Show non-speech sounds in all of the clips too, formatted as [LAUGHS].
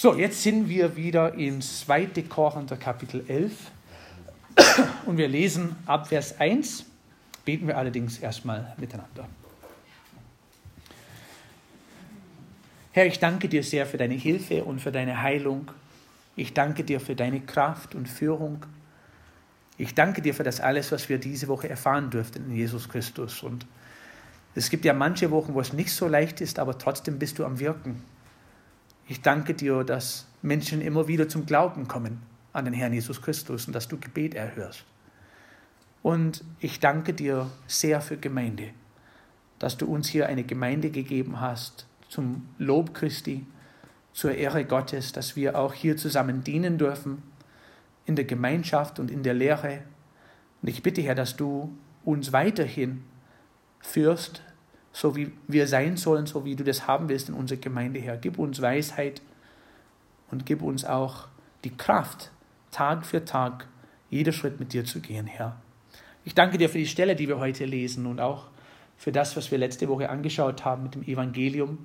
So, jetzt sind wir wieder in 2. Korinther Kapitel 11 und wir lesen ab Vers 1, beten wir allerdings erstmal miteinander. Herr, ich danke dir sehr für deine Hilfe und für deine Heilung. Ich danke dir für deine Kraft und Führung. Ich danke dir für das alles, was wir diese Woche erfahren durften in Jesus Christus. Und es gibt ja manche Wochen, wo es nicht so leicht ist, aber trotzdem bist du am Wirken. Ich danke dir, dass Menschen immer wieder zum Glauben kommen an den Herrn Jesus Christus und dass du Gebet erhörst. Und ich danke dir sehr für Gemeinde, dass du uns hier eine Gemeinde gegeben hast zum Lob Christi, zur Ehre Gottes, dass wir auch hier zusammen dienen dürfen, in der Gemeinschaft und in der Lehre. Und ich bitte, Herr, dass du uns weiterhin führst so wie wir sein sollen, so wie du das haben willst in unserer Gemeinde, Herr. Gib uns Weisheit und gib uns auch die Kraft, Tag für Tag jeder Schritt mit dir zu gehen, Herr. Ich danke dir für die Stelle, die wir heute lesen und auch für das, was wir letzte Woche angeschaut haben mit dem Evangelium.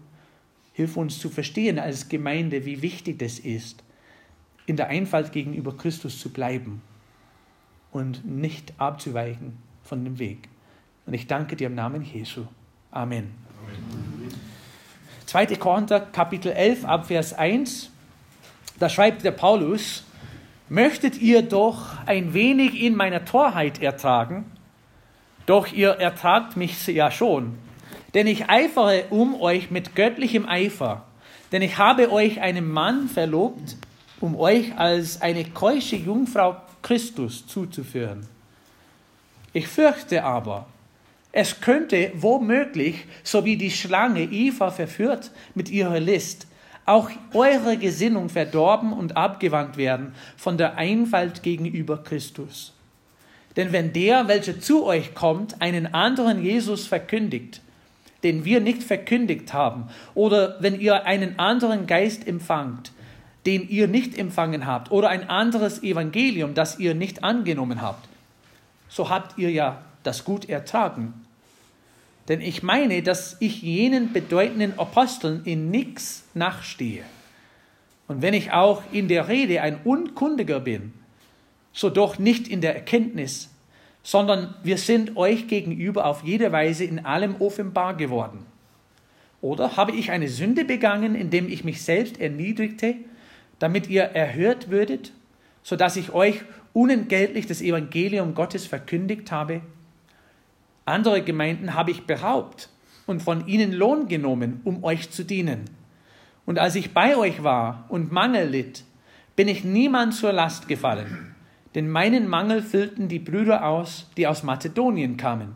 Hilf uns zu verstehen als Gemeinde, wie wichtig das ist, in der Einfalt gegenüber Christus zu bleiben und nicht abzuweichen von dem Weg. Und ich danke dir im Namen Jesu. Amen. 2. Korinther Kapitel 11 Abvers 1, da schreibt der Paulus, möchtet ihr doch ein wenig in meiner Torheit ertragen? Doch ihr ertragt mich ja schon, denn ich eifere um euch mit göttlichem Eifer, denn ich habe euch einen Mann verlobt, um euch als eine keusche Jungfrau Christus zuzuführen. Ich fürchte aber, es könnte womöglich, so wie die Schlange Eva verführt mit ihrer List, auch eure Gesinnung verdorben und abgewandt werden von der Einfalt gegenüber Christus. Denn wenn der, welcher zu euch kommt, einen anderen Jesus verkündigt, den wir nicht verkündigt haben, oder wenn ihr einen anderen Geist empfangt, den ihr nicht empfangen habt, oder ein anderes Evangelium, das ihr nicht angenommen habt, so habt ihr ja das gut ertragen. Denn ich meine, dass ich jenen bedeutenden Aposteln in nichts nachstehe. Und wenn ich auch in der Rede ein Unkundiger bin, so doch nicht in der Erkenntnis, sondern wir sind euch gegenüber auf jede Weise in allem offenbar geworden. Oder habe ich eine Sünde begangen, indem ich mich selbst erniedrigte, damit ihr erhört würdet, so dass ich euch unentgeltlich das Evangelium Gottes verkündigt habe? Andere Gemeinden habe ich beraubt und von ihnen Lohn genommen, um euch zu dienen. Und als ich bei euch war und Mangel litt, bin ich niemand zur Last gefallen, denn meinen Mangel füllten die Brüder aus, die aus Mazedonien kamen.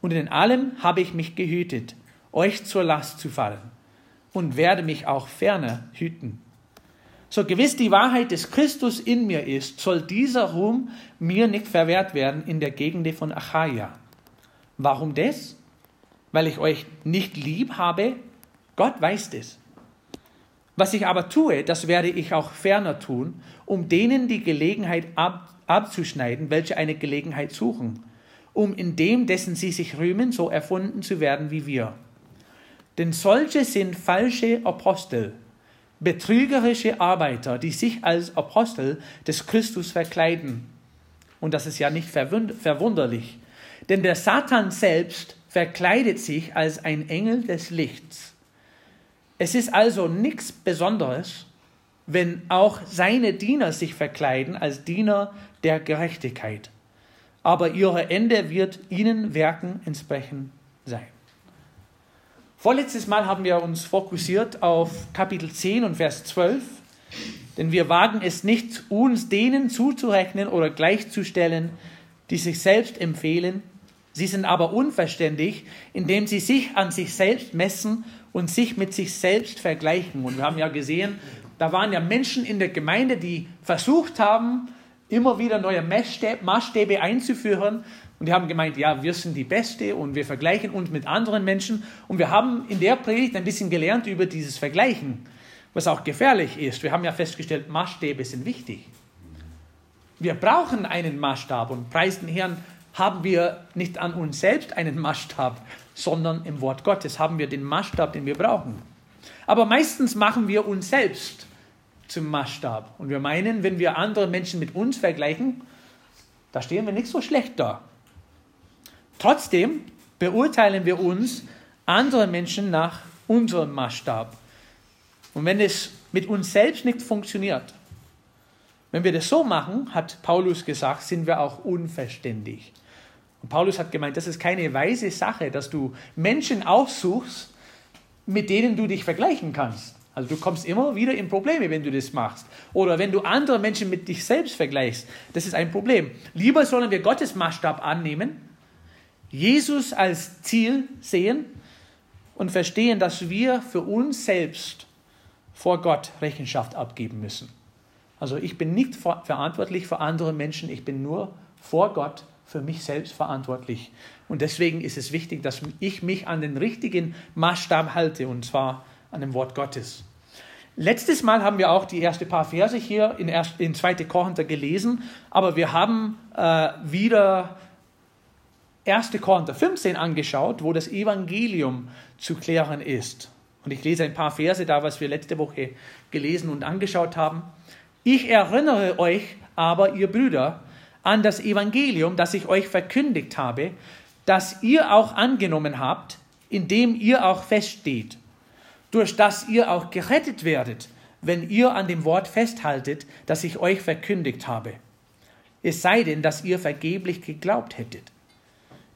Und in allem habe ich mich gehütet, euch zur Last zu fallen, und werde mich auch ferner hüten. So gewiss die Wahrheit des Christus in mir ist, soll dieser Ruhm mir nicht verwehrt werden in der Gegend von Achaia. Warum das? Weil ich euch nicht lieb habe? Gott weiß das. Was ich aber tue, das werde ich auch ferner tun, um denen die Gelegenheit ab, abzuschneiden, welche eine Gelegenheit suchen, um in dem, dessen sie sich rühmen, so erfunden zu werden wie wir. Denn solche sind falsche Apostel, betrügerische Arbeiter, die sich als Apostel des Christus verkleiden. Und das ist ja nicht verwunderlich, denn der Satan selbst verkleidet sich als ein Engel des Lichts. Es ist also nichts Besonderes, wenn auch seine Diener sich verkleiden als Diener der Gerechtigkeit. Aber ihre Ende wird ihnen Werken entsprechend sein. Vorletztes Mal haben wir uns fokussiert auf Kapitel 10 und Vers 12, denn wir wagen es nicht, uns denen zuzurechnen oder gleichzustellen, die sich selbst empfehlen, Sie sind aber unverständig, indem sie sich an sich selbst messen und sich mit sich selbst vergleichen. Und wir haben ja gesehen, da waren ja Menschen in der Gemeinde, die versucht haben, immer wieder neue Maßstäbe einzuführen. Und die haben gemeint, ja, wir sind die Beste und wir vergleichen uns mit anderen Menschen. Und wir haben in der Predigt ein bisschen gelernt über dieses Vergleichen, was auch gefährlich ist. Wir haben ja festgestellt, Maßstäbe sind wichtig. Wir brauchen einen Maßstab und preisen Herrn, haben wir nicht an uns selbst einen Maßstab, sondern im Wort Gottes haben wir den Maßstab, den wir brauchen. Aber meistens machen wir uns selbst zum Maßstab. Und wir meinen, wenn wir andere Menschen mit uns vergleichen, da stehen wir nicht so schlecht da. Trotzdem beurteilen wir uns andere Menschen nach unserem Maßstab. Und wenn es mit uns selbst nicht funktioniert, wenn wir das so machen, hat Paulus gesagt, sind wir auch unverständig. Und Paulus hat gemeint, das ist keine weise Sache, dass du Menschen aussuchst, mit denen du dich vergleichen kannst. Also du kommst immer wieder in Probleme, wenn du das machst. Oder wenn du andere Menschen mit dich selbst vergleichst. Das ist ein Problem. Lieber sollen wir Gottes Maßstab annehmen, Jesus als Ziel sehen und verstehen, dass wir für uns selbst vor Gott Rechenschaft abgeben müssen. Also ich bin nicht verantwortlich für andere Menschen, ich bin nur vor Gott für mich selbst verantwortlich. Und deswegen ist es wichtig, dass ich mich an den richtigen Maßstab halte, und zwar an dem Wort Gottes. Letztes Mal haben wir auch die ersten paar Verse hier in, in 2. Korinther gelesen, aber wir haben äh, wieder 1. Korinther 15 angeschaut, wo das Evangelium zu klären ist. Und ich lese ein paar Verse da, was wir letzte Woche gelesen und angeschaut haben. Ich erinnere euch aber, ihr Brüder, an das Evangelium, das ich euch verkündigt habe, das ihr auch angenommen habt, in dem ihr auch feststeht durch das ihr auch gerettet werdet, wenn ihr an dem Wort festhaltet, das ich euch verkündigt habe. Es sei denn, dass ihr vergeblich geglaubt hättet.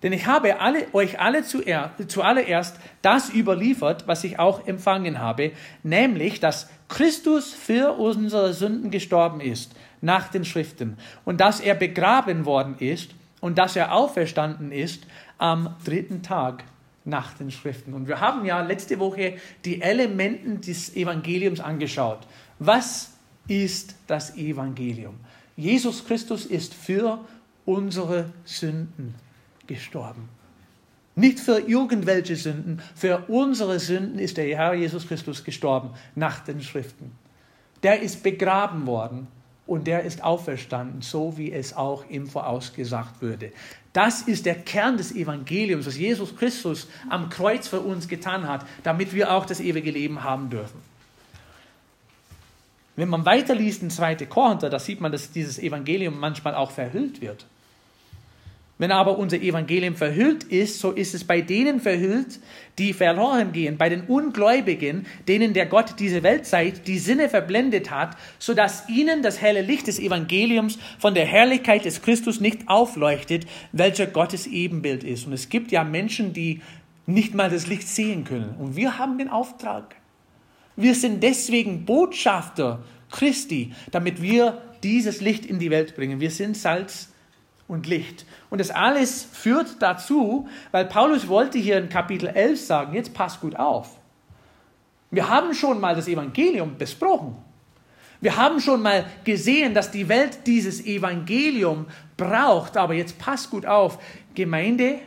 Denn ich habe alle, euch alle zuallererst das überliefert, was ich auch empfangen habe, nämlich, dass Christus für unsere Sünden gestorben ist, nach den Schriften, und dass er begraben worden ist und dass er auferstanden ist am dritten Tag nach den Schriften. Und wir haben ja letzte Woche die Elementen des Evangeliums angeschaut. Was ist das Evangelium? Jesus Christus ist für unsere Sünden gestorben. Nicht für irgendwelche Sünden, für unsere Sünden ist der Herr Jesus Christus gestorben nach den Schriften. Der ist begraben worden und der ist auferstanden, so wie es auch ihm vorausgesagt würde. Das ist der Kern des Evangeliums, was Jesus Christus am Kreuz für uns getan hat, damit wir auch das ewige Leben haben dürfen. Wenn man weiterliest in 2. Korinther, da sieht man, dass dieses Evangelium manchmal auch verhüllt wird. Wenn aber unser Evangelium verhüllt ist, so ist es bei denen verhüllt, die verloren gehen, bei den Ungläubigen, denen der Gott diese Weltzeit die Sinne verblendet hat, so dass ihnen das helle Licht des Evangeliums von der Herrlichkeit des Christus nicht aufleuchtet, welcher Gottes Ebenbild ist. Und es gibt ja Menschen, die nicht mal das Licht sehen können. Und wir haben den Auftrag. Wir sind deswegen Botschafter Christi, damit wir dieses Licht in die Welt bringen. Wir sind Salz und Licht. Und das alles führt dazu, weil Paulus wollte hier in Kapitel 11 sagen, jetzt passt gut auf. Wir haben schon mal das Evangelium besprochen. Wir haben schon mal gesehen, dass die Welt dieses Evangelium braucht. Aber jetzt passt gut auf. Gemeinde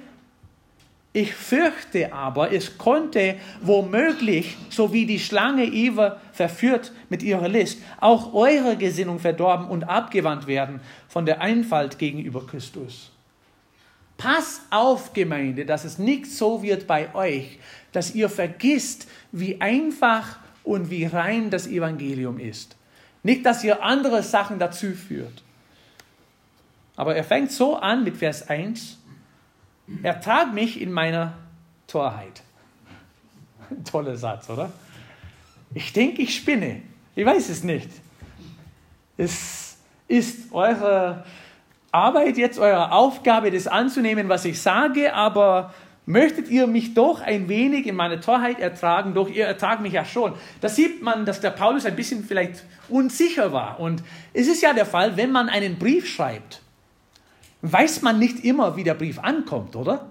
ich fürchte aber, es konnte womöglich, so wie die Schlange Eva verführt mit ihrer List, auch eure Gesinnung verdorben und abgewandt werden von der Einfalt gegenüber Christus. Pass auf, Gemeinde, dass es nicht so wird bei euch, dass ihr vergisst, wie einfach und wie rein das Evangelium ist. Nicht, dass ihr andere Sachen dazu führt. Aber er fängt so an mit Vers 1. Ertrag mich in meiner Torheit. [LAUGHS] Toller Satz, oder? Ich denke, ich spinne. Ich weiß es nicht. Es ist eure Arbeit jetzt, eure Aufgabe, das anzunehmen, was ich sage, aber möchtet ihr mich doch ein wenig in meine Torheit ertragen? Doch ihr ertragt mich ja schon. Da sieht man, dass der Paulus ein bisschen vielleicht unsicher war. Und es ist ja der Fall, wenn man einen Brief schreibt weiß man nicht immer, wie der Brief ankommt, oder?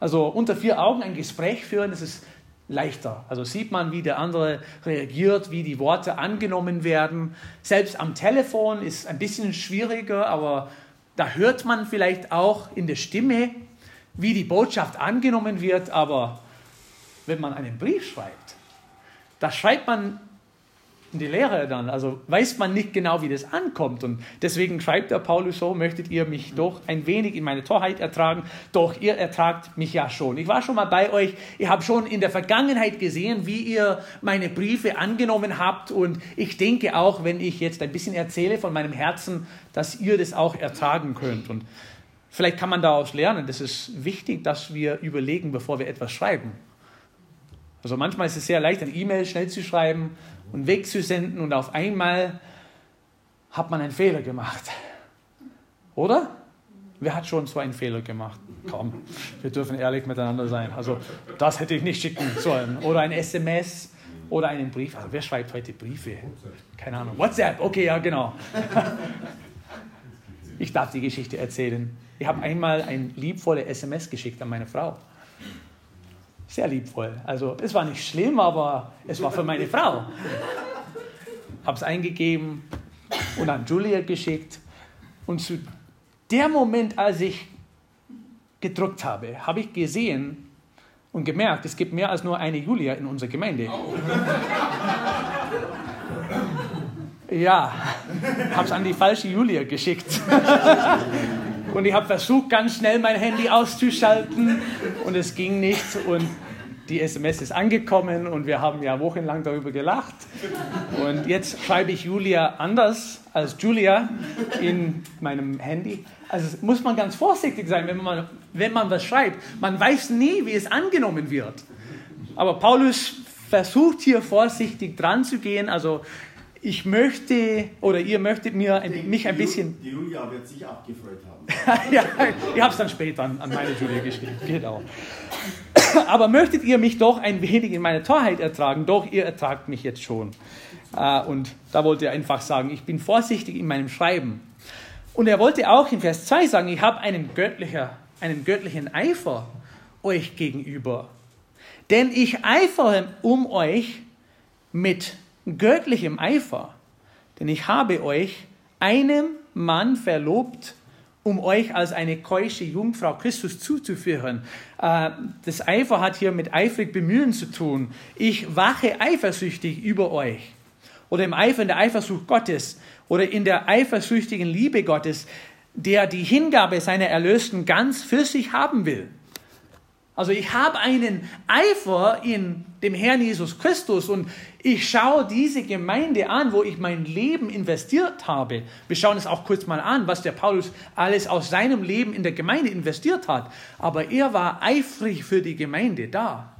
Also unter vier Augen ein Gespräch führen, das ist leichter. Also sieht man, wie der andere reagiert, wie die Worte angenommen werden. Selbst am Telefon ist ein bisschen schwieriger, aber da hört man vielleicht auch in der Stimme, wie die Botschaft angenommen wird. Aber wenn man einen Brief schreibt, da schreibt man die Lehre dann. Also weiß man nicht genau, wie das ankommt. Und deswegen schreibt der Paulus so, möchtet ihr mich doch ein wenig in meine Torheit ertragen, doch ihr ertragt mich ja schon. Ich war schon mal bei euch, ihr habt schon in der Vergangenheit gesehen, wie ihr meine Briefe angenommen habt. Und ich denke auch, wenn ich jetzt ein bisschen erzähle von meinem Herzen, dass ihr das auch ertragen könnt. Und vielleicht kann man daraus lernen, das ist wichtig, dass wir überlegen, bevor wir etwas schreiben. Also manchmal ist es sehr leicht, ein E-Mail schnell zu schreiben und wegzusenden und auf einmal hat man einen Fehler gemacht. Oder? Wer hat schon so einen Fehler gemacht? Komm, wir dürfen ehrlich miteinander sein. Also das hätte ich nicht schicken sollen. Oder ein SMS oder einen Brief. Also wer schreibt heute Briefe? Keine Ahnung. WhatsApp, okay, ja genau. Ich darf die Geschichte erzählen. Ich habe einmal ein liebvolle SMS geschickt an meine Frau sehr liebvoll. Also es war nicht schlimm, aber es war für meine Frau. Habe es eingegeben und an Julia geschickt. Und zu der Moment, als ich gedruckt habe, habe ich gesehen und gemerkt, es gibt mehr als nur eine Julia in unserer Gemeinde. Ja, habe es an die falsche Julia geschickt. [LAUGHS] Und ich habe versucht, ganz schnell mein Handy auszuschalten und es ging nicht. Und die SMS ist angekommen und wir haben ja wochenlang darüber gelacht. Und jetzt schreibe ich Julia anders als Julia in meinem Handy. Also muss man ganz vorsichtig sein, wenn man, wenn man was schreibt. Man weiß nie, wie es angenommen wird. Aber Paulus versucht hier vorsichtig dran zu gehen. Also ich möchte oder ihr möchtet mir ein, mich ein bisschen. Die Julia wird sich abgefreut haben. [LAUGHS] ja, ich habe es dann später an, an meine Julia geschrieben. Genau. Aber möchtet ihr mich doch ein wenig in meine Torheit ertragen? Doch, ihr ertragt mich jetzt schon. Äh, und da wollte er einfach sagen, ich bin vorsichtig in meinem Schreiben. Und er wollte auch in Vers 2 sagen, ich habe einen, göttlicher, einen göttlichen Eifer euch gegenüber. Denn ich eifere um euch mit göttlichem Eifer, denn ich habe euch einem Mann verlobt, um euch als eine keusche Jungfrau Christus zuzuführen. Äh, das Eifer hat hier mit eifrig bemühen zu tun. Ich wache eifersüchtig über euch. Oder im Eifer in der Eifersucht Gottes oder in der eifersüchtigen Liebe Gottes, der die Hingabe seiner Erlösten ganz für sich haben will. Also ich habe einen Eifer in dem Herrn Jesus Christus und ich schaue diese Gemeinde an, wo ich mein Leben investiert habe. Wir schauen es auch kurz mal an, was der Paulus alles aus seinem Leben in der Gemeinde investiert hat. Aber er war eifrig für die Gemeinde da.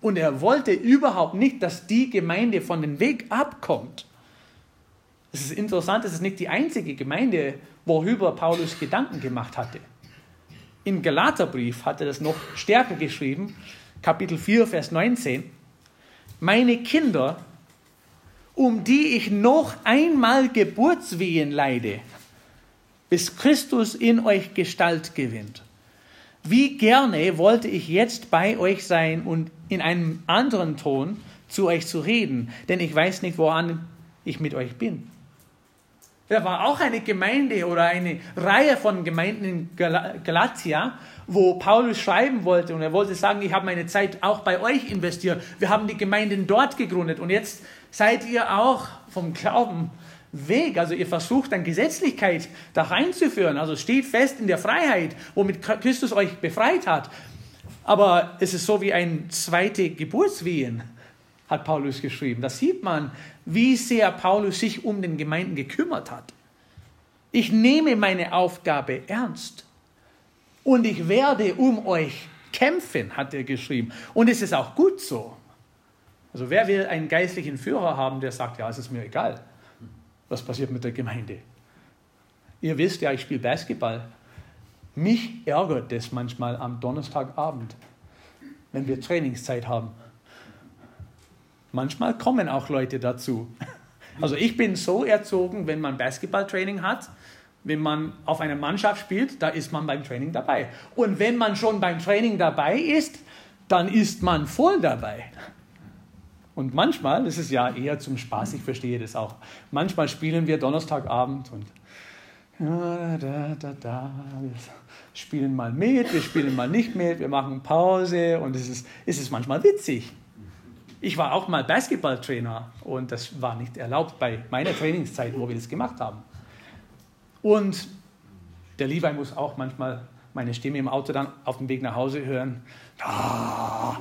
Und er wollte überhaupt nicht, dass die Gemeinde von dem Weg abkommt. Es ist interessant, es ist nicht die einzige Gemeinde, worüber Paulus Gedanken gemacht hatte. Im Galaterbrief hat er das noch stärker geschrieben, Kapitel 4, Vers 19. Meine Kinder, um die ich noch einmal Geburtswehen leide, bis Christus in euch Gestalt gewinnt. Wie gerne wollte ich jetzt bei euch sein und in einem anderen Ton zu euch zu reden, denn ich weiß nicht, woran ich mit euch bin. Da war auch eine Gemeinde oder eine Reihe von Gemeinden in Galatia, wo Paulus schreiben wollte und er wollte sagen, ich habe meine Zeit auch bei euch investiert. Wir haben die Gemeinden dort gegründet und jetzt seid ihr auch vom Glauben weg. Also ihr versucht dann Gesetzlichkeit da reinzuführen. Also steht fest in der Freiheit, womit Christus euch befreit hat. Aber es ist so wie ein zweite Geburtswehen hat Paulus geschrieben. Da sieht man, wie sehr Paulus sich um den Gemeinden gekümmert hat. Ich nehme meine Aufgabe ernst und ich werde um euch kämpfen, hat er geschrieben. Und es ist auch gut so. Also wer will einen geistlichen Führer haben, der sagt, ja, es ist mir egal, was passiert mit der Gemeinde. Ihr wisst ja, ich spiele Basketball. Mich ärgert das manchmal am Donnerstagabend, wenn wir Trainingszeit haben. Manchmal kommen auch Leute dazu. [LAUGHS] Also ich bin so erzogen, wenn man Basketballtraining hat, wenn man auf einer Mannschaft spielt, da ist man beim Training dabei. Und wenn man schon beim Training dabei ist, dann ist man voll dabei. Und manchmal, das ist ja eher zum Spaß, ich verstehe das auch, manchmal spielen wir Donnerstagabend und da, da, da, wir spielen mal mit, wir spielen mal nicht mit, wir machen Pause und es ist, es ist manchmal witzig. Ich war auch mal Basketballtrainer und das war nicht erlaubt bei meiner Trainingszeit, wo wir das gemacht haben. Und der Levi muss auch manchmal meine Stimme im Auto dann auf dem Weg nach Hause hören. Ah.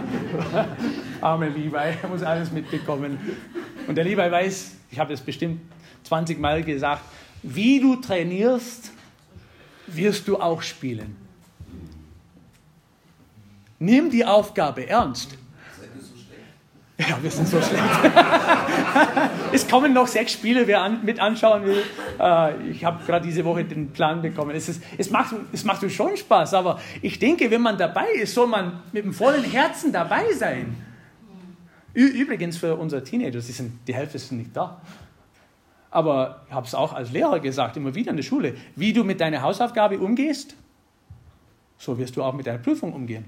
[LAUGHS] Arme Levi, er muss alles mitbekommen. Und der Levi weiß, ich habe es bestimmt 20 Mal gesagt, wie du trainierst, wirst du auch spielen. Nimm die Aufgabe ernst. Ja, wir sind so schlecht. [LAUGHS] es kommen noch sechs Spiele, wer an, mit anschauen will. Äh, ich habe gerade diese Woche den Plan bekommen. Es, ist, es, macht, es macht schon Spaß, aber ich denke, wenn man dabei ist, soll man mit dem vollen Herzen dabei sein. Übrigens für unsere Teenager, die, sind, die Hälfte sind nicht da. Aber ich habe es auch als Lehrer gesagt, immer wieder in der Schule, wie du mit deiner Hausaufgabe umgehst, so wirst du auch mit deiner Prüfung umgehen.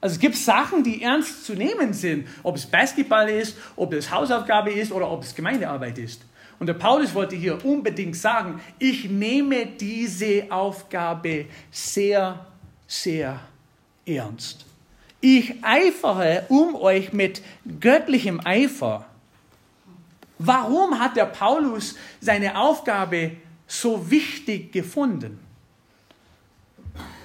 Also es gibt Sachen, die ernst zu nehmen sind, ob es Basketball ist, ob es Hausaufgabe ist oder ob es Gemeindearbeit ist. Und der Paulus wollte hier unbedingt sagen, ich nehme diese Aufgabe sehr, sehr ernst. Ich eifere um euch mit göttlichem Eifer. Warum hat der Paulus seine Aufgabe so wichtig gefunden?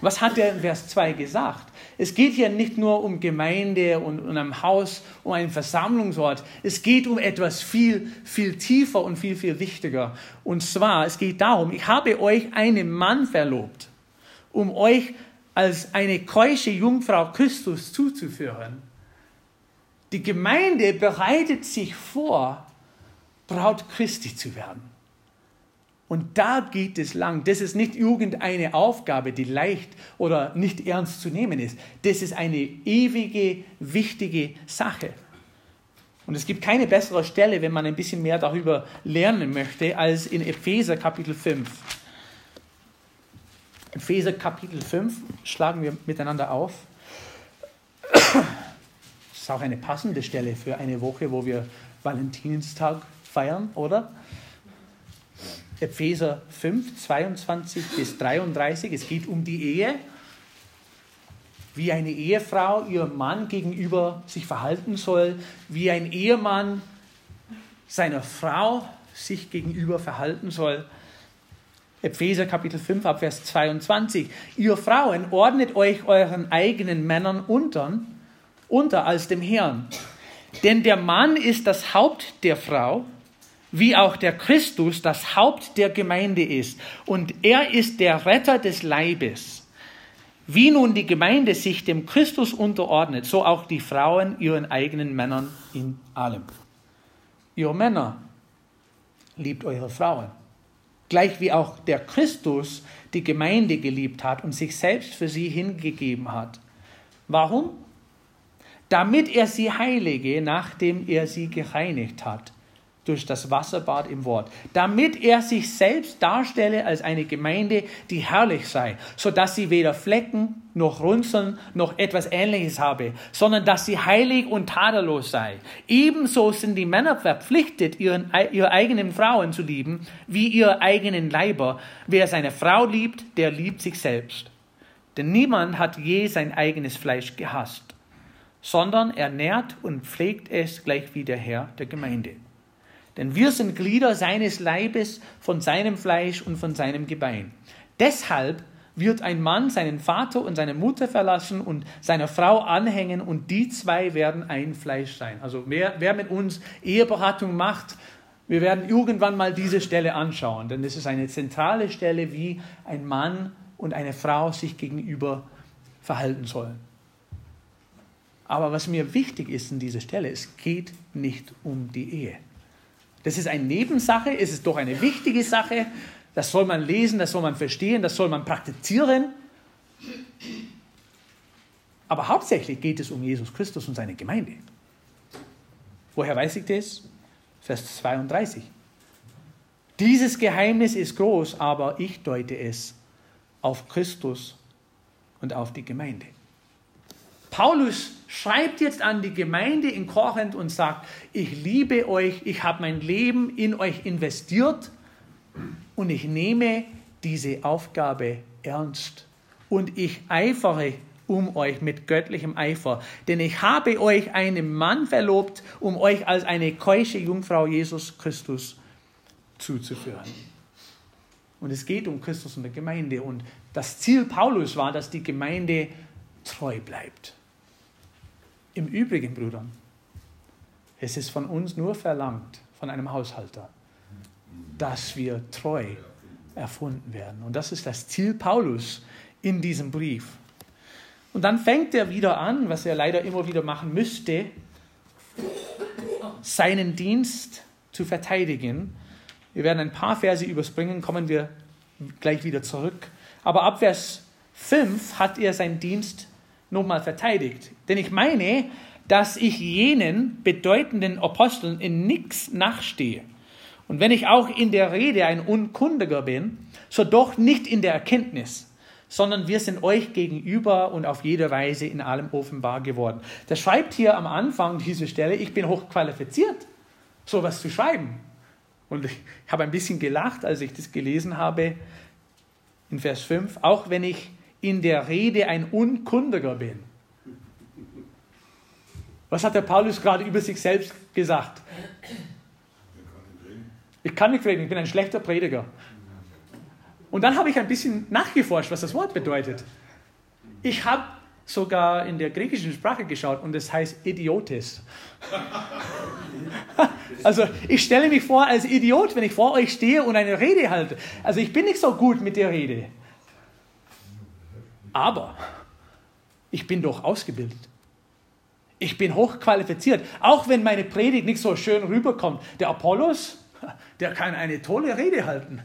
Was hat er in Vers 2 gesagt? Es geht hier nicht nur um Gemeinde und, um ein Haus, um einen Versammlungsort. Es geht um etwas viel, viel tiefer und viel, viel wichtiger. Und zwar, es geht darum, ich habe euch einen Mann verlobt, um euch als eine keusche Jungfrau Christus zuzuführen. Die Gemeinde bereitet sich vor, Braut Christi zu werden. Und da geht es lang. Das ist nicht irgendeine Aufgabe, die leicht oder nicht ernst zu nehmen ist. Das ist eine ewige, wichtige Sache. Und es gibt keine bessere Stelle, wenn man ein bisschen mehr darüber lernen möchte, als in Epheser Kapitel 5. Epheser Kapitel 5 schlagen wir miteinander auf. Das ist auch eine passende Stelle für eine Woche, wo wir Valentinstag feiern, oder? Epheser 5, 22 bis 33. Es geht um die Ehe, wie eine Ehefrau ihrem Mann gegenüber sich verhalten soll, wie ein Ehemann seiner Frau sich gegenüber verhalten soll. Epheser Kapitel 5 ab Vers 22. Ihr Frauen ordnet euch euren eigenen Männern unter, unter als dem Herrn. Denn der Mann ist das Haupt der Frau wie auch der Christus das Haupt der Gemeinde ist. Und er ist der Retter des Leibes. Wie nun die Gemeinde sich dem Christus unterordnet, so auch die Frauen ihren eigenen Männern in allem. Ihr Männer, liebt eure Frauen. Gleich wie auch der Christus die Gemeinde geliebt hat und sich selbst für sie hingegeben hat. Warum? Damit er sie heilige, nachdem er sie gereinigt hat durch das Wasserbad im Wort, damit er sich selbst darstelle als eine Gemeinde, die herrlich sei, so dass sie weder Flecken noch Runzeln noch etwas Ähnliches habe, sondern dass sie heilig und tadellos sei. Ebenso sind die Männer verpflichtet, ihren, ihre eigenen Frauen zu lieben, wie ihre eigenen Leiber. Wer seine Frau liebt, der liebt sich selbst. Denn niemand hat je sein eigenes Fleisch gehasst, sondern er nährt und pflegt es gleich wie der Herr der Gemeinde denn wir sind Glieder seines Leibes, von seinem Fleisch und von seinem Gebein. Deshalb wird ein Mann seinen Vater und seine Mutter verlassen und seiner Frau anhängen und die zwei werden ein Fleisch sein. Also wer, wer mit uns Eheberatung macht, wir werden irgendwann mal diese Stelle anschauen, denn es ist eine zentrale Stelle, wie ein Mann und eine Frau sich gegenüber verhalten sollen. Aber was mir wichtig ist in dieser Stelle, es geht nicht um die Ehe. Das ist eine Nebensache, es ist doch eine wichtige Sache. Das soll man lesen, das soll man verstehen, das soll man praktizieren. Aber hauptsächlich geht es um Jesus Christus und seine Gemeinde. Woher weiß ich das? Vers 32. Dieses Geheimnis ist groß, aber ich deute es auf Christus und auf die Gemeinde. Paulus schreibt jetzt an die Gemeinde in Korinth und sagt, ich liebe euch, ich habe mein Leben in euch investiert und ich nehme diese Aufgabe ernst und ich eifere um euch mit göttlichem Eifer. Denn ich habe euch einem Mann verlobt, um euch als eine keusche Jungfrau Jesus Christus zuzuführen. Und es geht um Christus und die Gemeinde. Und das Ziel Paulus war, dass die Gemeinde treu bleibt. Im Übrigen, Brüder, es ist von uns nur verlangt, von einem Haushalter, dass wir treu erfunden werden. Und das ist das Ziel Paulus in diesem Brief. Und dann fängt er wieder an, was er leider immer wieder machen müsste, seinen Dienst zu verteidigen. Wir werden ein paar Verse überspringen, kommen wir gleich wieder zurück. Aber ab Vers 5 hat er seinen Dienst nochmal verteidigt. Denn ich meine, dass ich jenen bedeutenden Aposteln in nichts nachstehe. Und wenn ich auch in der Rede ein Unkundiger bin, so doch nicht in der Erkenntnis, sondern wir sind euch gegenüber und auf jede Weise in allem offenbar geworden. Der schreibt hier am Anfang diese Stelle, ich bin hochqualifiziert, sowas zu schreiben. Und ich habe ein bisschen gelacht, als ich das gelesen habe in Vers 5, auch wenn ich in der Rede ein Unkundiger bin. Was hat der Paulus gerade über sich selbst gesagt? Ich kann nicht predigen, ich bin ein schlechter Prediger. Und dann habe ich ein bisschen nachgeforscht, was das Wort bedeutet. Ich habe sogar in der griechischen Sprache geschaut und es heißt Idiotes. [LAUGHS] also ich stelle mich vor als Idiot, wenn ich vor euch stehe und eine Rede halte. Also ich bin nicht so gut mit der Rede. Aber ich bin doch ausgebildet. Ich bin hochqualifiziert, auch wenn meine Predigt nicht so schön rüberkommt. Der Apollos, der kann eine tolle Rede halten.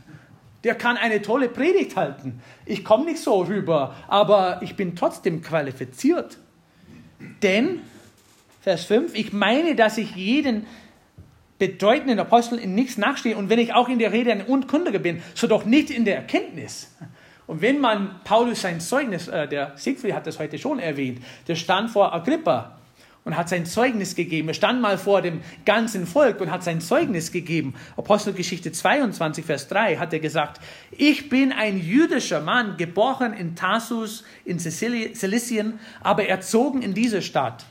Der kann eine tolle Predigt halten. Ich komme nicht so rüber, aber ich bin trotzdem qualifiziert. Denn, Vers 5, ich meine, dass ich jeden bedeutenden Apostel in nichts nachstehe und wenn ich auch in der Rede ein Unkundiger bin, so doch nicht in der Erkenntnis. Und wenn man Paulus sein Zeugnis, äh, der Siegfried hat das heute schon erwähnt, der stand vor Agrippa und hat sein Zeugnis gegeben. Er stand mal vor dem ganzen Volk und hat sein Zeugnis gegeben. Apostelgeschichte 22, Vers 3 hat er gesagt, ich bin ein jüdischer Mann, geboren in Tarsus in Sizilien, aber erzogen in dieser Stadt,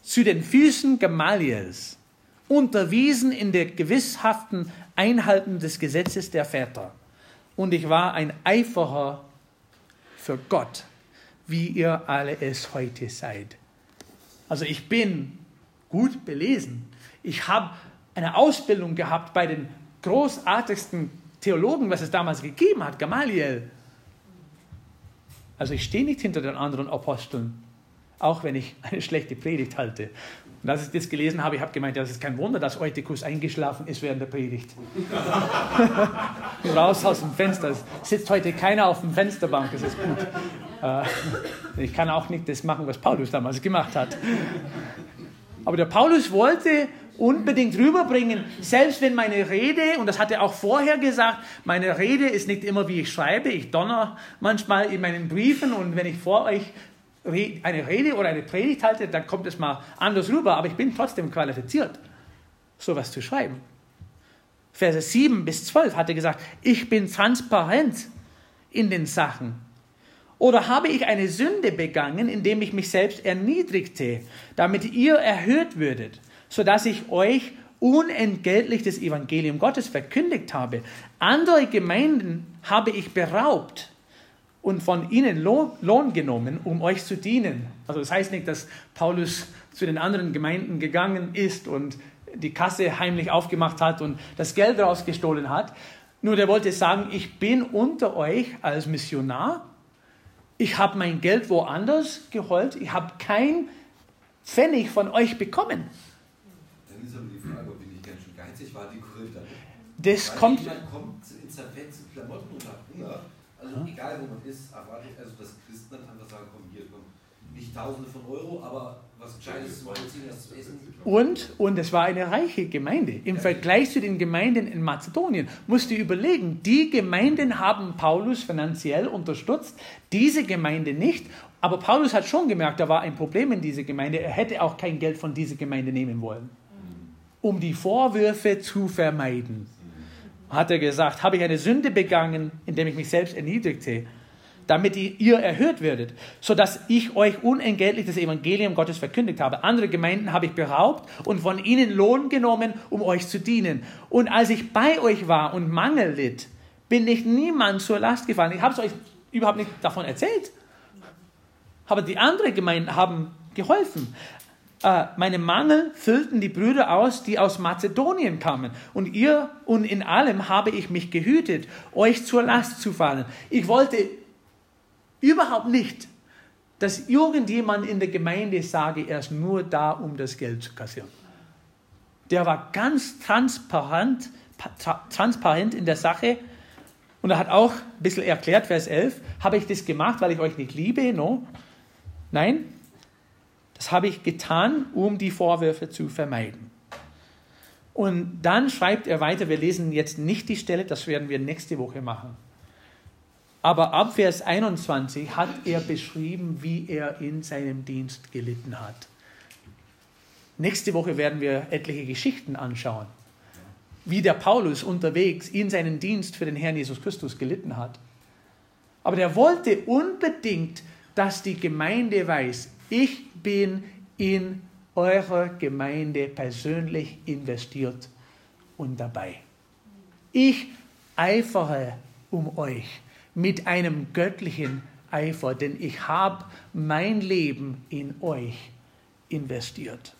zu den Füßen Gamaliels, unterwiesen in der gewisshaften Einhalten des Gesetzes der Väter. Und ich war ein Eiferer für Gott, wie ihr alle es heute seid. Also ich bin gut belesen. Ich habe eine Ausbildung gehabt bei den großartigsten Theologen, was es damals gegeben hat, Gamaliel. Also ich stehe nicht hinter den anderen Aposteln, auch wenn ich eine schlechte Predigt halte. Und als ich das gelesen habe, ich habe gemeint, das ist kein Wunder, dass Eutychus eingeschlafen ist während der Predigt. [LAUGHS] Raus aus dem Fenster. Es sitzt heute keiner auf dem Fensterbank, das ist gut. Äh, ich kann auch nicht das machen, was Paulus damals gemacht hat. Aber der Paulus wollte unbedingt rüberbringen, selbst wenn meine Rede, und das hat er auch vorher gesagt, meine Rede ist nicht immer, wie ich schreibe, ich donner manchmal in meinen Briefen und wenn ich vor euch eine Rede oder eine Predigt halte, dann kommt es mal anders rüber, aber ich bin trotzdem qualifiziert, sowas zu schreiben. Verse 7 bis 12 hat er gesagt, ich bin transparent in den Sachen. Oder habe ich eine Sünde begangen, indem ich mich selbst erniedrigte, damit ihr erhöht würdet, sodass ich euch unentgeltlich das Evangelium Gottes verkündigt habe? Andere Gemeinden habe ich beraubt und von ihnen Lohn genommen, um euch zu dienen. Also das heißt nicht, dass Paulus zu den anderen Gemeinden gegangen ist und die Kasse heimlich aufgemacht hat und das Geld rausgestohlen hat. Nur der wollte sagen, ich bin unter euch als Missionar ich habe mein Geld woanders geholt, ich habe kein Pfennig von euch bekommen. Dann ist aber die Frage, ob ich nicht ganz schön geizig war, die Kultur. Das Weil kommt. Jemand kommt ins Zerfett zu Klamotten und sagt, ja, also ja. egal wo man ist, erwartet also dass Christen dann einfach sagen, komm hier, komm, nicht Tausende von Euro, aber was Gescheites zu essen. Und, und es war eine reiche Gemeinde. Im ja. Vergleich zu den Gemeinden in Mazedonien musst du überlegen, die Gemeinden haben Paulus finanziell unterstützt, diese Gemeinde nicht. Aber Paulus hat schon gemerkt, da war ein Problem in dieser Gemeinde. Er hätte auch kein Geld von dieser Gemeinde nehmen wollen, um die Vorwürfe zu vermeiden. Hat er gesagt, habe ich eine Sünde begangen, indem ich mich selbst erniedrigte? damit ihr erhört werdet, sodass ich euch unentgeltlich das Evangelium Gottes verkündigt habe. Andere Gemeinden habe ich beraubt und von ihnen Lohn genommen, um euch zu dienen. Und als ich bei euch war und Mangel litt, bin ich niemand zur Last gefallen. Ich habe es euch überhaupt nicht davon erzählt. Aber die anderen Gemeinden haben geholfen. Äh, meine Mangel füllten die Brüder aus, die aus Mazedonien kamen. Und ihr und in allem habe ich mich gehütet, euch zur Last zu fallen. Ich wollte überhaupt nicht, dass irgendjemand in der Gemeinde sage, er ist nur da, um das Geld zu kassieren. Der war ganz transparent, transparent in der Sache und er hat auch ein bisschen erklärt, Vers 11, habe ich das gemacht, weil ich euch nicht liebe? No. Nein, das habe ich getan, um die Vorwürfe zu vermeiden. Und dann schreibt er weiter, wir lesen jetzt nicht die Stelle, das werden wir nächste Woche machen. Aber ab Vers 21 hat er beschrieben, wie er in seinem Dienst gelitten hat. Nächste Woche werden wir etliche Geschichten anschauen, wie der Paulus unterwegs in seinen Dienst für den Herrn Jesus Christus gelitten hat. Aber der wollte unbedingt, dass die Gemeinde weiß, ich bin in eurer Gemeinde persönlich investiert und dabei. Ich eifere um euch mit einem göttlichen Eifer, denn ich habe mein Leben in euch investiert.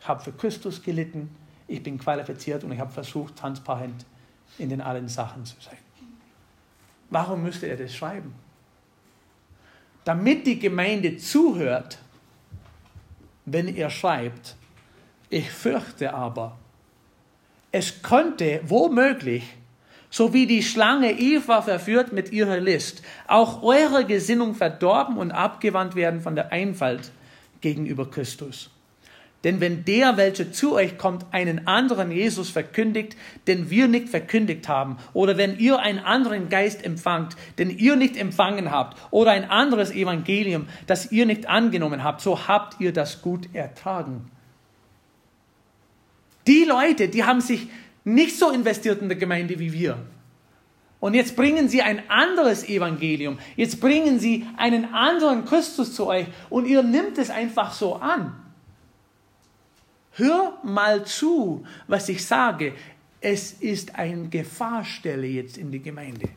Ich habe für Christus gelitten, ich bin qualifiziert und ich habe versucht, transparent in den allen Sachen zu sein. Warum müsste er das schreiben? Damit die Gemeinde zuhört, wenn er schreibt, ich fürchte aber, es könnte womöglich, so wie die Schlange Eva verführt mit ihrer List, auch eure Gesinnung verdorben und abgewandt werden von der Einfalt gegenüber Christus. Denn wenn der, welcher zu euch kommt, einen anderen Jesus verkündigt, den wir nicht verkündigt haben, oder wenn ihr einen anderen Geist empfangt, den ihr nicht empfangen habt, oder ein anderes Evangelium, das ihr nicht angenommen habt, so habt ihr das gut ertragen. Die Leute, die haben sich nicht so investiert in der Gemeinde wie wir. Und jetzt bringen sie ein anderes Evangelium. Jetzt bringen sie einen anderen Christus zu euch und ihr nimmt es einfach so an. Hör mal zu, was ich sage. Es ist eine Gefahrstelle jetzt in die Gemeinde.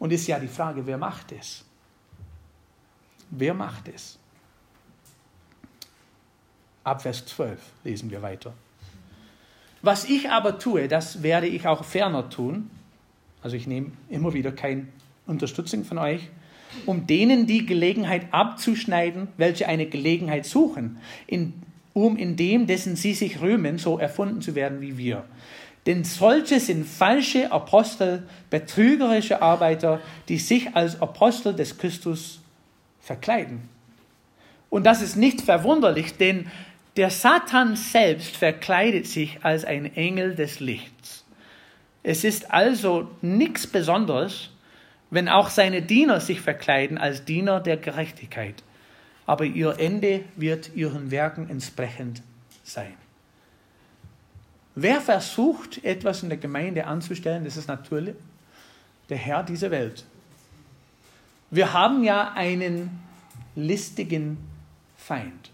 Und ist ja die Frage, wer macht es? Wer macht es? Ab Vers 12 lesen wir weiter. Was ich aber tue, das werde ich auch ferner tun. Also ich nehme immer wieder keine Unterstützung von euch, um denen die Gelegenheit abzuschneiden, welche eine Gelegenheit suchen, in um in dem, dessen sie sich rühmen, so erfunden zu werden wie wir. Denn solche sind falsche Apostel, betrügerische Arbeiter, die sich als Apostel des Christus verkleiden. Und das ist nicht verwunderlich, denn der Satan selbst verkleidet sich als ein Engel des Lichts. Es ist also nichts Besonderes, wenn auch seine Diener sich verkleiden als Diener der Gerechtigkeit aber ihr Ende wird ihren Werken entsprechend sein. Wer versucht, etwas in der Gemeinde anzustellen, das ist natürlich der Herr dieser Welt. Wir haben ja einen listigen Feind,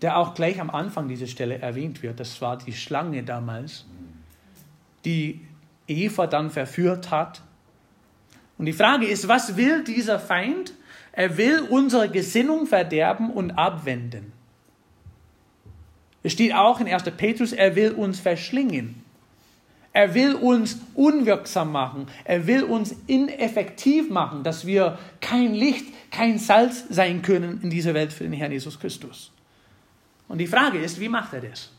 der auch gleich am Anfang dieser Stelle erwähnt wird. Das war die Schlange damals, die Eva dann verführt hat. Und die Frage ist, was will dieser Feind? Er will unsere Gesinnung verderben und abwenden. Es steht auch in 1. Petrus, er will uns verschlingen. Er will uns unwirksam machen. Er will uns ineffektiv machen, dass wir kein Licht, kein Salz sein können in dieser Welt für den Herrn Jesus Christus. Und die Frage ist, wie macht er das?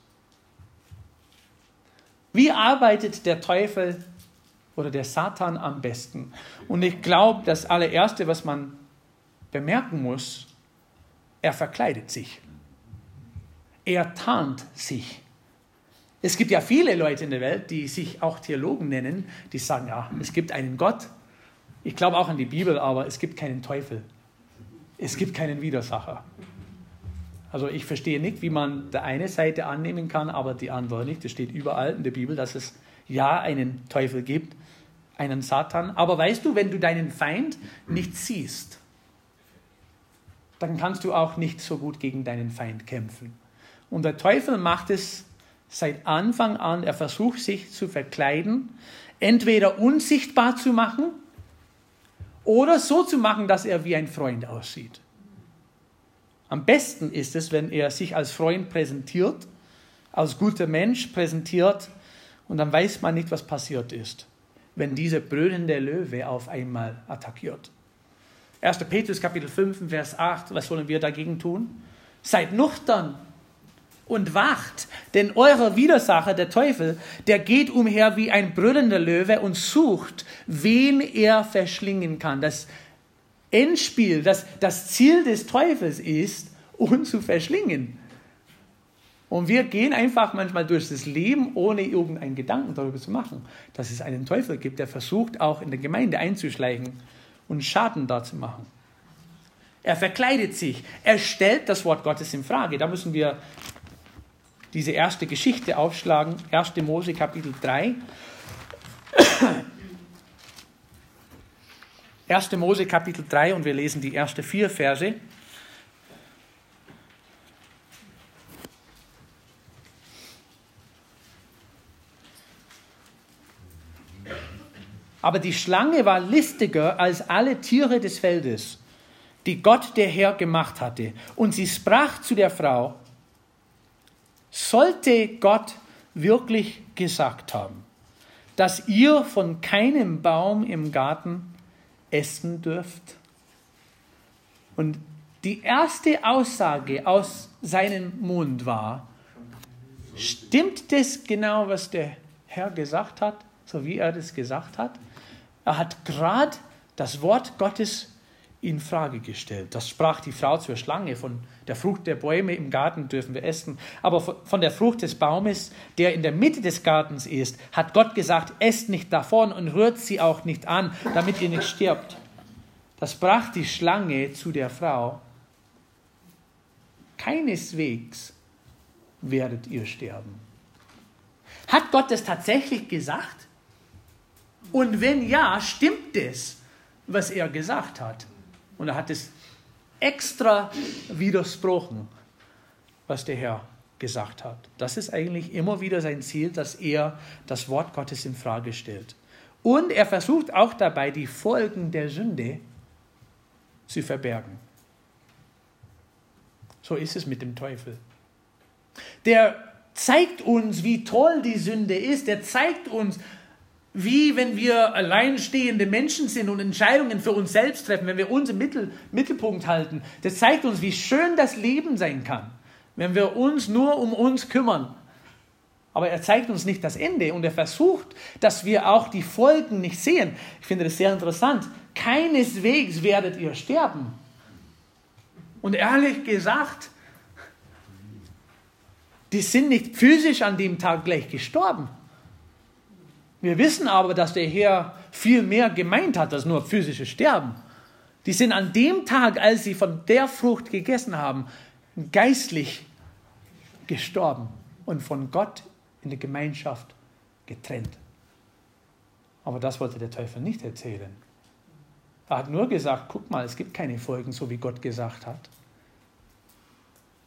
Wie arbeitet der Teufel oder der Satan am besten? Und ich glaube, das allererste, was man bemerken muss, er verkleidet sich. Er tarnt sich. Es gibt ja viele Leute in der Welt, die sich auch Theologen nennen, die sagen, ja, es gibt einen Gott. Ich glaube auch an die Bibel, aber es gibt keinen Teufel. Es gibt keinen Widersacher. Also ich verstehe nicht, wie man die eine Seite annehmen kann, aber die andere nicht. Es steht überall in der Bibel, dass es ja einen Teufel gibt, einen Satan. Aber weißt du, wenn du deinen Feind nicht siehst, dann kannst du auch nicht so gut gegen deinen Feind kämpfen. Und der Teufel macht es seit Anfang an, er versucht sich zu verkleiden, entweder unsichtbar zu machen oder so zu machen, dass er wie ein Freund aussieht. Am besten ist es, wenn er sich als Freund präsentiert, als guter Mensch präsentiert und dann weiß man nicht, was passiert ist, wenn dieser brüllende Löwe auf einmal attackiert. 1. Petrus Kapitel 5, Vers 8, was sollen wir dagegen tun? Seid nüchtern und wacht, denn euer Widersacher, der Teufel, der geht umher wie ein brüllender Löwe und sucht, wen er verschlingen kann. Das Endspiel, das, das Ziel des Teufels ist, uns zu verschlingen. Und wir gehen einfach manchmal durch das Leben, ohne irgendeinen Gedanken darüber zu machen, dass es einen Teufel gibt, der versucht, auch in der Gemeinde einzuschleichen und Schaden da zu machen. Er verkleidet sich, er stellt das Wort Gottes in Frage. Da müssen wir diese erste Geschichte aufschlagen, 1. Mose Kapitel 3. 1. Mose Kapitel 3 und wir lesen die ersten vier Verse. Aber die Schlange war listiger als alle Tiere des Feldes, die Gott der Herr gemacht hatte. Und sie sprach zu der Frau, sollte Gott wirklich gesagt haben, dass ihr von keinem Baum im Garten essen dürft? Und die erste Aussage aus seinem Mund war, stimmt das genau, was der Herr gesagt hat, so wie er das gesagt hat? Er hat gerade das Wort Gottes in Frage gestellt. Das sprach die Frau zur Schlange. Von der Frucht der Bäume im Garten dürfen wir essen. Aber von der Frucht des Baumes, der in der Mitte des Gartens ist, hat Gott gesagt, esst nicht davon und rührt sie auch nicht an, damit ihr nicht stirbt. Das sprach die Schlange zu der Frau. Keineswegs werdet ihr sterben. Hat Gott das tatsächlich gesagt? Und wenn ja, stimmt es, was er gesagt hat? Und er hat es extra widersprochen, was der Herr gesagt hat. Das ist eigentlich immer wieder sein Ziel, dass er das Wort Gottes in Frage stellt. Und er versucht auch dabei, die Folgen der Sünde zu verbergen. So ist es mit dem Teufel. Der zeigt uns, wie toll die Sünde ist. Der zeigt uns, wie wenn wir alleinstehende Menschen sind und Entscheidungen für uns selbst treffen, wenn wir uns im Mittel, Mittelpunkt halten. Das zeigt uns, wie schön das Leben sein kann, wenn wir uns nur um uns kümmern. Aber er zeigt uns nicht das Ende und er versucht, dass wir auch die Folgen nicht sehen. Ich finde das sehr interessant. Keineswegs werdet ihr sterben. Und ehrlich gesagt, die sind nicht physisch an dem Tag gleich gestorben. Wir wissen aber, dass der Herr viel mehr gemeint hat als nur physisches Sterben. Die sind an dem Tag, als sie von der Frucht gegessen haben, geistlich gestorben und von Gott in der Gemeinschaft getrennt. Aber das wollte der Teufel nicht erzählen. Er hat nur gesagt, guck mal, es gibt keine Folgen, so wie Gott gesagt hat.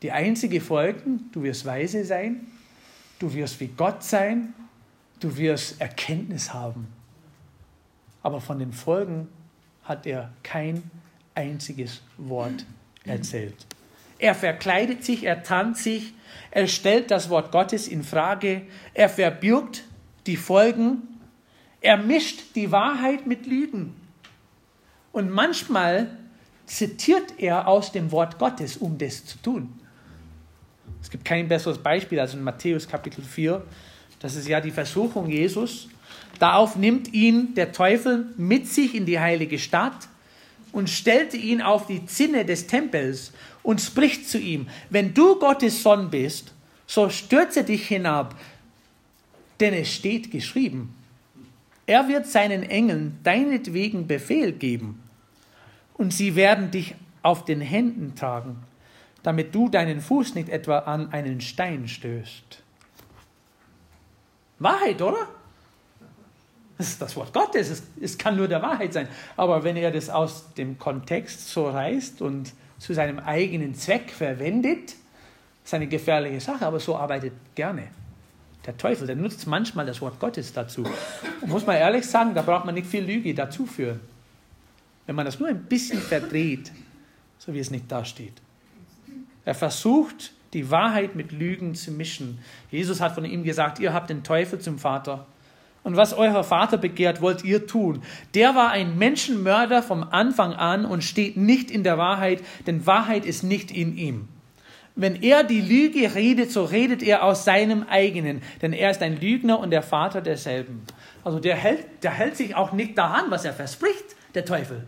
Die einzige Folgen, du wirst weise sein, du wirst wie Gott sein du wirst Erkenntnis haben. Aber von den Folgen hat er kein einziges Wort erzählt. Er verkleidet sich, er tanzt sich, er stellt das Wort Gottes in Frage, er verbirgt die Folgen, er mischt die Wahrheit mit Lügen. Und manchmal zitiert er aus dem Wort Gottes, um das zu tun. Es gibt kein besseres Beispiel als in Matthäus Kapitel 4, das ist ja die Versuchung Jesus. Darauf nimmt ihn der Teufel mit sich in die heilige Stadt und stellte ihn auf die Zinne des Tempels und spricht zu ihm, wenn du Gottes Sohn bist, so stürze dich hinab, denn es steht geschrieben, er wird seinen Engeln deinetwegen Befehl geben und sie werden dich auf den Händen tragen, damit du deinen Fuß nicht etwa an einen Stein stößt. Wahrheit, oder? Das ist das Wort Gottes. Es, es kann nur der Wahrheit sein. Aber wenn er das aus dem Kontext so reißt und zu seinem eigenen Zweck verwendet, ist eine gefährliche Sache, aber so arbeitet gerne. Der Teufel, der nutzt manchmal das Wort Gottes dazu. Und muss man ehrlich sagen, da braucht man nicht viel Lüge dazu führen. Wenn man das nur ein bisschen verdreht, so wie es nicht dasteht. Er versucht, die Wahrheit mit Lügen zu mischen. Jesus hat von ihm gesagt, ihr habt den Teufel zum Vater. Und was euer Vater begehrt, wollt ihr tun. Der war ein Menschenmörder vom Anfang an und steht nicht in der Wahrheit, denn Wahrheit ist nicht in ihm. Wenn er die Lüge redet, so redet er aus seinem eigenen, denn er ist ein Lügner und der Vater derselben. Also der hält, der hält sich auch nicht daran, was er verspricht, der Teufel.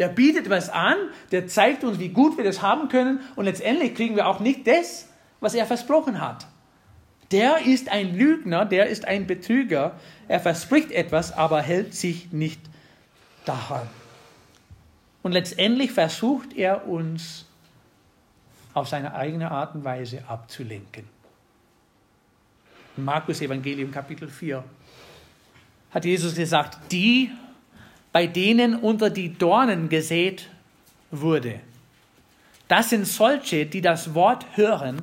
Der bietet was an, der zeigt uns, wie gut wir das haben können und letztendlich kriegen wir auch nicht das, was er versprochen hat. Der ist ein Lügner, der ist ein Betrüger. Er verspricht etwas, aber hält sich nicht daran. Und letztendlich versucht er uns auf seine eigene Art und Weise abzulenken. Markus Evangelium Kapitel 4 hat Jesus gesagt, die, bei denen unter die Dornen gesät wurde, das sind solche, die das Wort hören,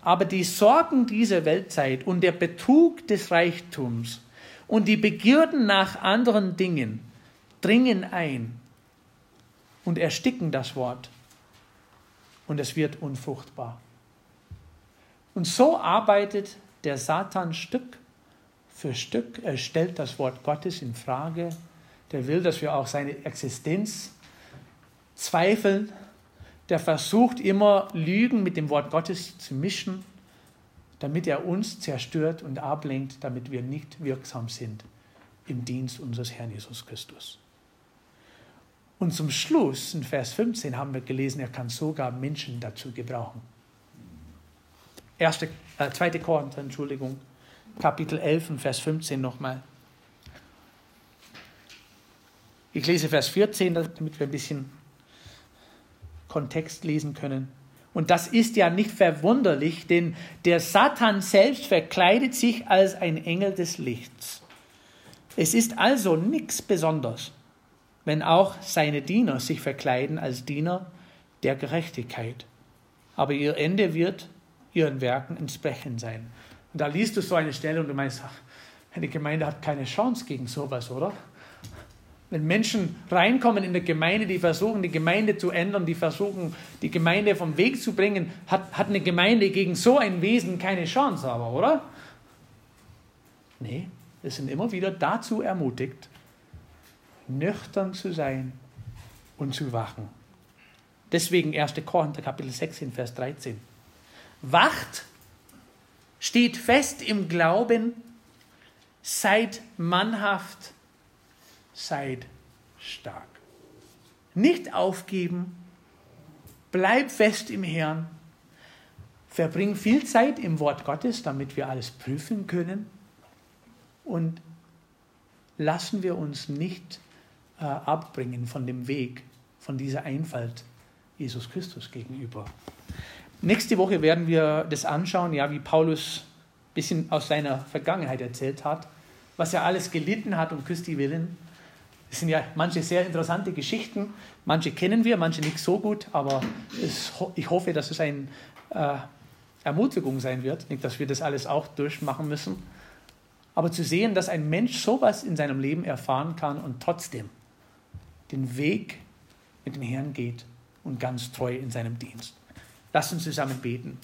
aber die Sorgen dieser Weltzeit und der Betrug des Reichtums und die Begierden nach anderen Dingen dringen ein und ersticken das Wort und es wird unfruchtbar. Und so arbeitet der Satan Stück für Stück. Er stellt das Wort Gottes in Frage. Der will, dass wir auch seine Existenz zweifeln. Der versucht immer Lügen mit dem Wort Gottes zu mischen, damit er uns zerstört und ablenkt, damit wir nicht wirksam sind im Dienst unseres Herrn Jesus Christus. Und zum Schluss, in Vers 15, haben wir gelesen, er kann sogar Menschen dazu gebrauchen. Erste, äh, 2. Korinther, Entschuldigung, Kapitel 11, Vers 15 nochmal. Ich lese Vers 14, damit wir ein bisschen Kontext lesen können. Und das ist ja nicht verwunderlich, denn der Satan selbst verkleidet sich als ein Engel des Lichts. Es ist also nichts Besonderes wenn auch seine Diener sich verkleiden als Diener der Gerechtigkeit. Aber ihr Ende wird ihren Werken entsprechend sein. Und da liest du so eine Stelle und du meinst, ach, eine Gemeinde hat keine Chance gegen sowas, oder? Wenn Menschen reinkommen in der Gemeinde, die versuchen, die Gemeinde zu ändern, die versuchen, die Gemeinde vom Weg zu bringen, hat, hat eine Gemeinde gegen so ein Wesen keine Chance, aber, oder? Nee, wir sind immer wieder dazu ermutigt, nüchtern zu sein und zu wachen. Deswegen 1. Korinther Kapitel 16, Vers 13. Wacht, steht fest im Glauben, seid mannhaft, seid stark. Nicht aufgeben, bleib fest im Herrn, verbring viel Zeit im Wort Gottes, damit wir alles prüfen können und lassen wir uns nicht äh, abbringen von dem Weg, von dieser Einfalt Jesus Christus gegenüber. Nächste Woche werden wir das anschauen, ja, wie Paulus ein bisschen aus seiner Vergangenheit erzählt hat, was er alles gelitten hat um Christi willen. Es sind ja manche sehr interessante Geschichten, manche kennen wir, manche nicht so gut, aber es, ich hoffe, dass es eine äh, Ermutigung sein wird, nicht, dass wir das alles auch durchmachen müssen, aber zu sehen, dass ein Mensch sowas in seinem Leben erfahren kann und trotzdem den Weg mit dem Herrn geht und ganz treu in seinem Dienst. Lass uns zusammen beten.